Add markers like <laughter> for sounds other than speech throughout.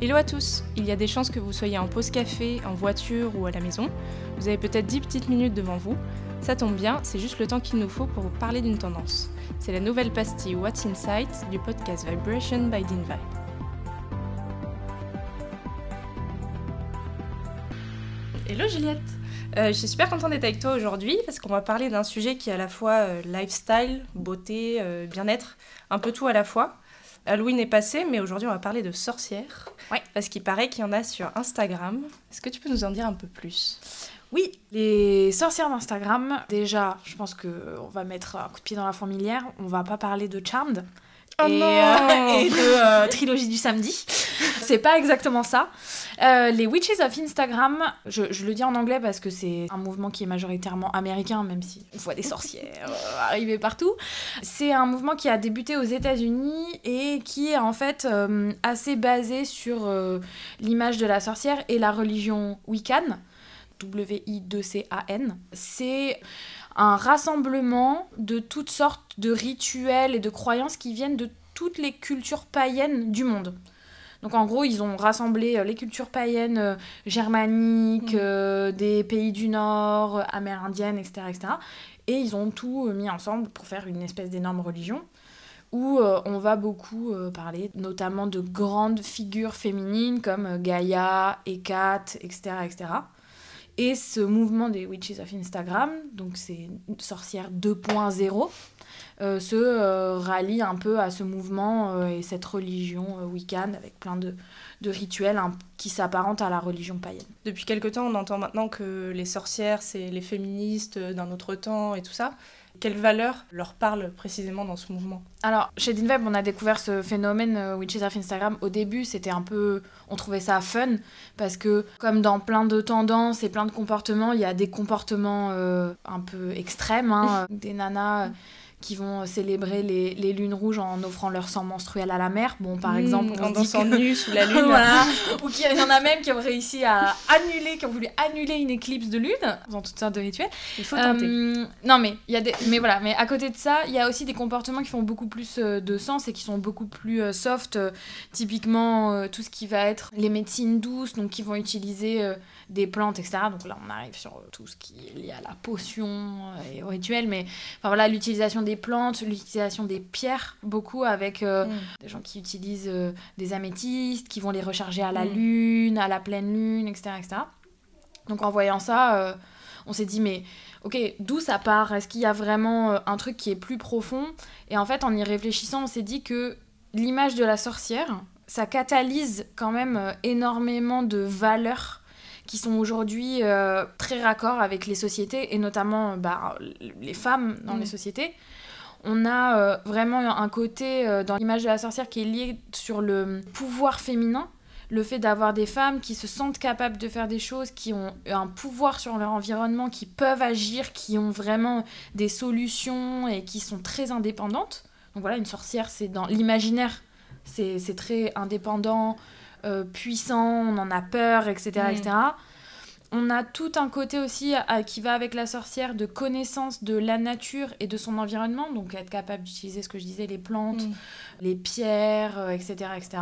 Hello à tous Il y a des chances que vous soyez en pause café, en voiture ou à la maison. Vous avez peut-être 10 petites minutes devant vous. Ça tombe bien, c'est juste le temps qu'il nous faut pour vous parler d'une tendance. C'est la nouvelle pastille What's Insight du podcast Vibration by Dean Vibe. Hello Juliette euh, je suis super contente d'être avec toi aujourd'hui parce qu'on va parler d'un sujet qui est à la fois euh, lifestyle, beauté, euh, bien-être, un peu tout à la fois. Halloween est passé, mais aujourd'hui on va parler de sorcières. Ouais. Parce qu'il paraît qu'il y en a sur Instagram. Est-ce que tu peux nous en dire un peu plus? Oui, les sorcières d'Instagram, déjà, je pense qu'on va mettre un coup de pied dans la fourmilière. On va pas parler de Charmed. Oh et, euh, et de euh, trilogie du samedi. c'est pas exactement ça. Euh, les Witches of Instagram, je, je le dis en anglais parce que c'est un mouvement qui est majoritairement américain, même si on voit des sorcières euh, arriver partout. C'est un mouvement qui a débuté aux États-Unis et qui est en fait assez basé sur l'image de la sorcière et la religion Wiccan. W-I-2-C-A-N. C'est un rassemblement de toutes sortes de rituels et de croyances qui viennent de toutes les cultures païennes du monde. Donc en gros, ils ont rassemblé euh, les cultures païennes euh, germaniques, Mhm. euh, des pays du Nord, amérindiennes, etc., etc. Et ils ont tout mis ensemble pour faire une espèce d'énorme religion où euh, on va beaucoup euh, parler notamment de grandes figures féminines comme Gaïa, Hécate, etc., etc. Et ce mouvement des Witches of Instagram, donc c'est sorcière 2.0, euh, se euh, rallie un peu à ce mouvement euh, et cette religion wiccan avec plein de, de rituels hein, qui s'apparentent à la religion païenne. Depuis quelque temps, on entend maintenant que les sorcières, c'est les féministes d'un autre temps et tout ça. Quelles valeurs leur parlent précisément dans ce mouvement Alors, chez Dinweb, on a découvert ce phénomène euh, Witches of Instagram. Au début, c'était un peu. On trouvait ça fun parce que, comme dans plein de tendances et plein de comportements, il y a des comportements euh, un peu extrêmes. hein. <laughs> des nanas qui vont célébrer les, les lunes rouges en offrant leur sang menstruel à la mer. Bon, par exemple, on en dansant que- nu sous la <laughs> lune. voilà. Ou qu'il y en a même qui ont réussi à annuler, qui ont voulu annuler une éclipse de lune, dans toutes sortes de rituels. Il faut tenter. Euh, non, mais il y a des, mais voilà, mais à côté de ça, il y a aussi des comportements qui font beaucoup plus euh, de sens et qui sont beaucoup plus euh, soft. euh, typiquement, euh, tout ce qui va être les médecines douces, donc qui vont utiliser euh, des plantes, etc. Donc là, on arrive sur euh, tout ce qui est lié à la potion euh, et au rituel, mais enfin voilà, l'utilisation des plantes, l'utilisation des pierres, beaucoup avec euh, Mm. des gens qui utilisent euh, des améthystes, qui vont les recharger à la Mm. lune, à la pleine lune, etc. etc. Donc en voyant ça, euh, on s'est dit, mais ok, d'où ça part? Est-ce qu'il y a vraiment un truc qui est plus profond? Et en fait, en y réfléchissant, on s'est dit que l'image de la sorcière, ça catalyse quand même énormément de valeurs qui sont aujourd'hui euh, très raccord avec les sociétés et notamment euh, bah, les femmes dans Mm. les sociétés. On a euh, vraiment un côté euh, dans l'image de la sorcière qui est lié sur le pouvoir féminin, le fait d'avoir des femmes qui se sentent capables de faire des choses, qui ont un pouvoir sur leur environnement, qui peuvent agir, qui ont vraiment des solutions et qui sont très indépendantes. Donc voilà, une sorcière, c'est dans l'imaginaire, c'est c'est très indépendant, euh, puissant, on en a peur, etc. Mm. etc. On a tout un côté aussi à- qui va avec la sorcière de connaissance de la nature et de son environnement, donc être capable d'utiliser ce que je disais, les plantes, Mm. les pierres, euh, etc., etc.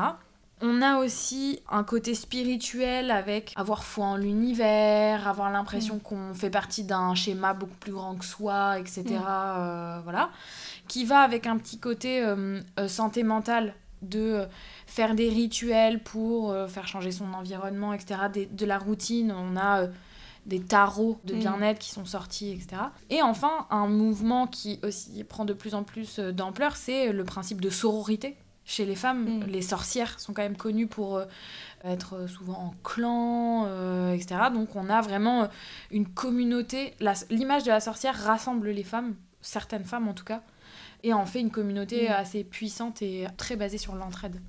On a aussi un côté spirituel avec avoir foi en l'univers, avoir l'impression qu'on fait partie d'un schéma beaucoup plus grand que soi, etc. Mm. euh, voilà. Qui va avec un petit côté santé mentale de euh, faire des rituels pour euh, faire changer son environnement, etc. Des- de la routine, on a euh, des tarots de Mm. bien-être qui sont sortis, etc. Et enfin, un mouvement qui aussi prend de plus en plus d'ampleur, c'est le principe de sororité. Chez les femmes, Mm. les sorcières sont quand même connues pour être souvent en clan, euh, etc. Donc on a vraiment une communauté. L'image de la sorcière rassemble les femmes, certaines femmes en tout cas, et en fait une communauté Mm. assez puissante et très basée sur l'entraide.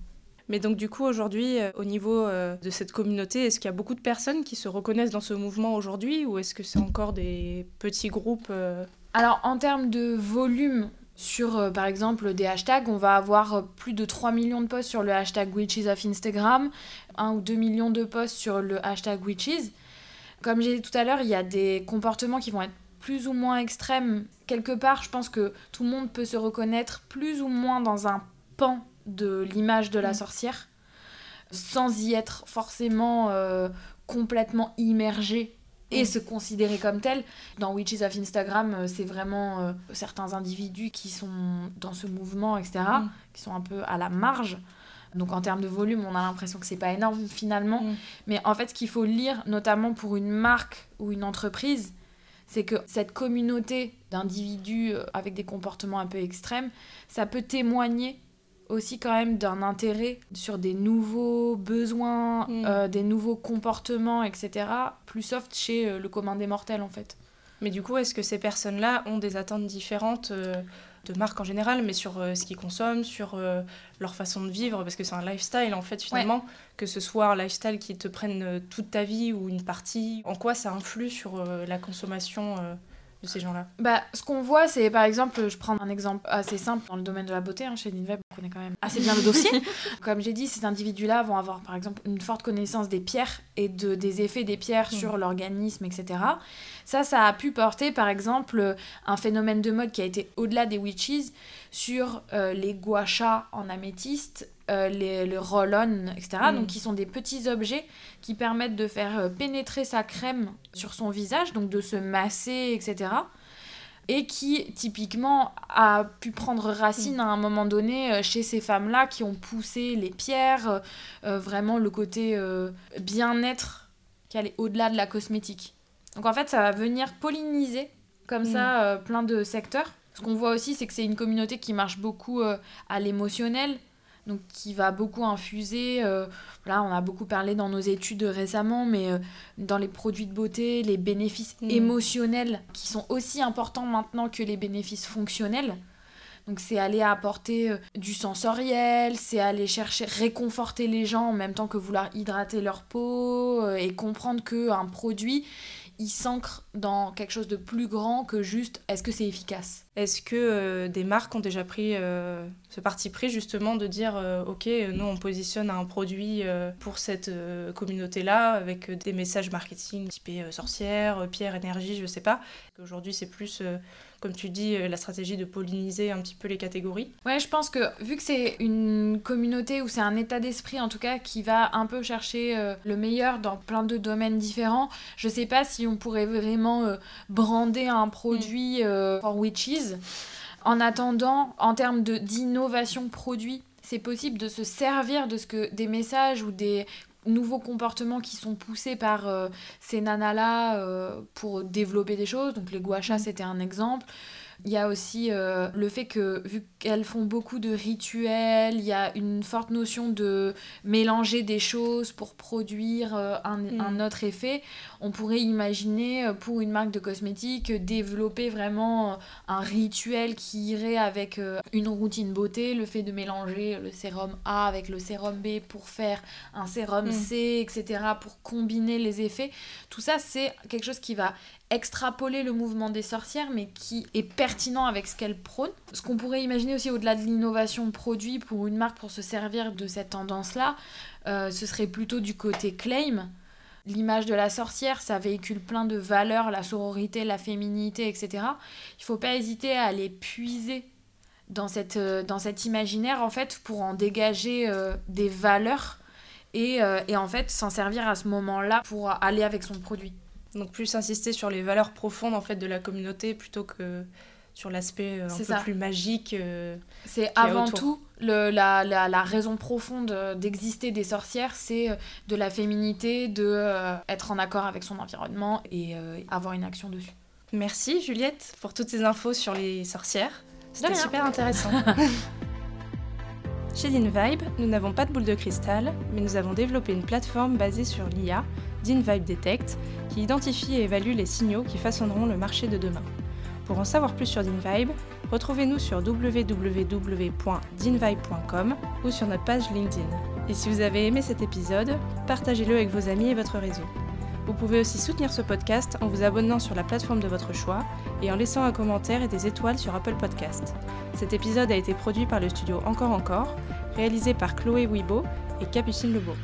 Mais donc du coup aujourd'hui, euh, au niveau euh, de cette communauté, est-ce qu'il y a beaucoup de personnes qui se reconnaissent dans ce mouvement aujourd'hui ou est-ce que c'est encore des petits groupes euh, Alors, en termes de volume, sur euh, par exemple des hashtags, on va avoir euh, plus de 3 millions de posts sur le hashtag Witches of Instagram, 1 ou 2 millions de posts sur le hashtag Witches. Comme j'ai dit tout à l'heure, il y a des comportements qui vont être plus ou moins extrêmes. Quelque part, je pense que tout le monde peut se reconnaître plus ou moins dans un pan de l'image de la Mm. sorcière. sans y être forcément euh, complètement immergé et Mm. se considérer comme tel. Dans Witches of Instagram, euh, c'est vraiment euh, certains individus qui sont dans ce mouvement, etc., Mm. qui sont un peu à la marge. Donc en termes de volume, on a l'impression que c'est pas énorme finalement. Mm. Mais en fait, ce qu'il faut lire, notamment pour une marque ou une entreprise, c'est que cette communauté d'individus euh, avec des comportements un peu extrêmes, ça peut témoigner aussi quand même d'un intérêt sur des nouveaux besoins, Mm. euh, des nouveaux comportements, etc. plus soft chez euh, le commun des mortels en fait. Mais du coup, est-ce que ces personnes-là ont des attentes différentes euh, de marques en général, mais sur euh, ce qu'ils consomment, sur euh, leur façon de vivre Parce que c'est un lifestyle, en fait, finalement. Que ce soit un lifestyle qui te prenne euh, toute ta vie ou une partie, en quoi ça influe sur la consommation de ces gens-là? Bah, ce qu'on voit, c'est par exemple, je prends un exemple assez simple dans le domaine de la beauté. hein, chez Ninveb, on connaît quand même assez bien le dossier. <laughs> Comme j'ai dit, ces individus-là vont avoir par exemple une forte connaissance des pierres et de, des effets des pierres Mm. sur l'organisme, etc. Ça, ça a pu porter par exemple un phénomène de mode qui a été au-delà des witches sur euh, les guachas en améthyste. Euh, les, le roll-on, etc. Mm. Donc, qui sont des petits objets qui permettent de faire euh, pénétrer sa crème sur son visage, donc de se masser, etc. Et qui, typiquement, a pu prendre racine à un moment donné euh, chez ces femmes-là qui ont poussé les pierres, euh, vraiment le côté euh, bien-être qui allait au-delà de la cosmétique. Donc, en fait, ça va venir polliniser comme Mm. ça plein de secteurs. Ce qu'on voit aussi, c'est que c'est une communauté qui marche beaucoup à l'émotionnel, donc qui va beaucoup infuser. euh, là, on a beaucoup parlé dans nos études récemment, mais euh, dans les produits de beauté, les bénéfices Mm. émotionnels qui sont aussi importants maintenant que les bénéfices fonctionnels. Donc c'est aller apporter euh, du sensoriel, c'est aller chercher réconforter les gens en même temps que vouloir hydrater leur peau et comprendre que un produit il s'ancre dans quelque chose de plus grand que juste est-ce que c'est efficace? Est-ce que euh, des marques ont déjà pris euh, ce parti pris justement de dire euh, ok nous on positionne un produit pour cette communauté là avec des messages marketing typés sorcière, pierre, énergie, je sais pas. Aujourd'hui c'est plus comme tu dis euh, la stratégie de polliniser un petit peu les catégories. Ouais, je pense que vu que c'est une communauté ou c'est un état d'esprit en tout cas qui va un peu chercher euh, le meilleur dans plein de domaines différents, je sais pas si on pourrait vraiment euh, brander un produit euh, for witches. En attendant, en termes d'innovation produit, c'est possible de se servir de ce que des messages ou des nouveaux comportements qui sont poussés par euh, ces nanas-là euh, pour développer des choses. Donc les guachas, c'était un exemple. Il y a aussi euh, le fait que, vu qu'elles font beaucoup de rituels, il y a une forte notion de mélanger des choses pour produire euh, un, Mm. un autre effet. On pourrait imaginer, euh, pour une marque de cosmétiques, développer vraiment euh, un rituel qui irait avec une routine beauté, le fait de mélanger le sérum A avec le sérum B pour faire un sérum Mm. C, etc., pour combiner les effets. Tout ça, c'est quelque chose qui va extrapoler le mouvement des sorcières, mais qui est pertinent avec ce qu'elles prônent. Ce qu'on pourrait imaginer aussi au-delà de l'innovation produit pour une marque pour se servir de cette tendance-là, euh, ce serait plutôt du côté claim. L'image de la sorcière, ça véhicule plein de valeurs, la sororité, la féminité, etc. Il faut pas hésiter à les puiser dans, cette, euh, dans cet imaginaire, en fait, pour en dégager euh, des valeurs et, et en fait s'en servir à ce moment-là pour aller avec son produit. Donc plus insister sur les valeurs profondes en fait de la communauté plutôt que sur l'aspect euh, un peu ça. plus magique. euh, C'est avant tout le, la, la, la raison profonde euh, d'exister des sorcières, c'est de la féminité, de euh, être en accord avec son environnement et euh, avoir une action dessus. Merci Juliette pour toutes ces infos sur les sorcières. C'était super intéressant. <laughs> Chez DinVibe, nous n'avons pas de boule de cristal, mais nous avons développé une plateforme basée sur l'IA, DinVibe Detect, qui identifie et évalue les signaux qui façonneront le marché de demain. Pour en savoir plus sur DinVibe, retrouvez-nous sur www.dinvibe.com ou sur notre page LinkedIn. Et si vous avez aimé cet épisode, partagez-le avec vos amis et votre réseau. Vous pouvez aussi soutenir ce podcast en vous abonnant sur la plateforme de votre choix et en laissant un commentaire et des étoiles sur Apple Podcast. Cet épisode a été produit par le studio Encore Encore, réalisé par Chloé Wibo et Capucine Lebeau.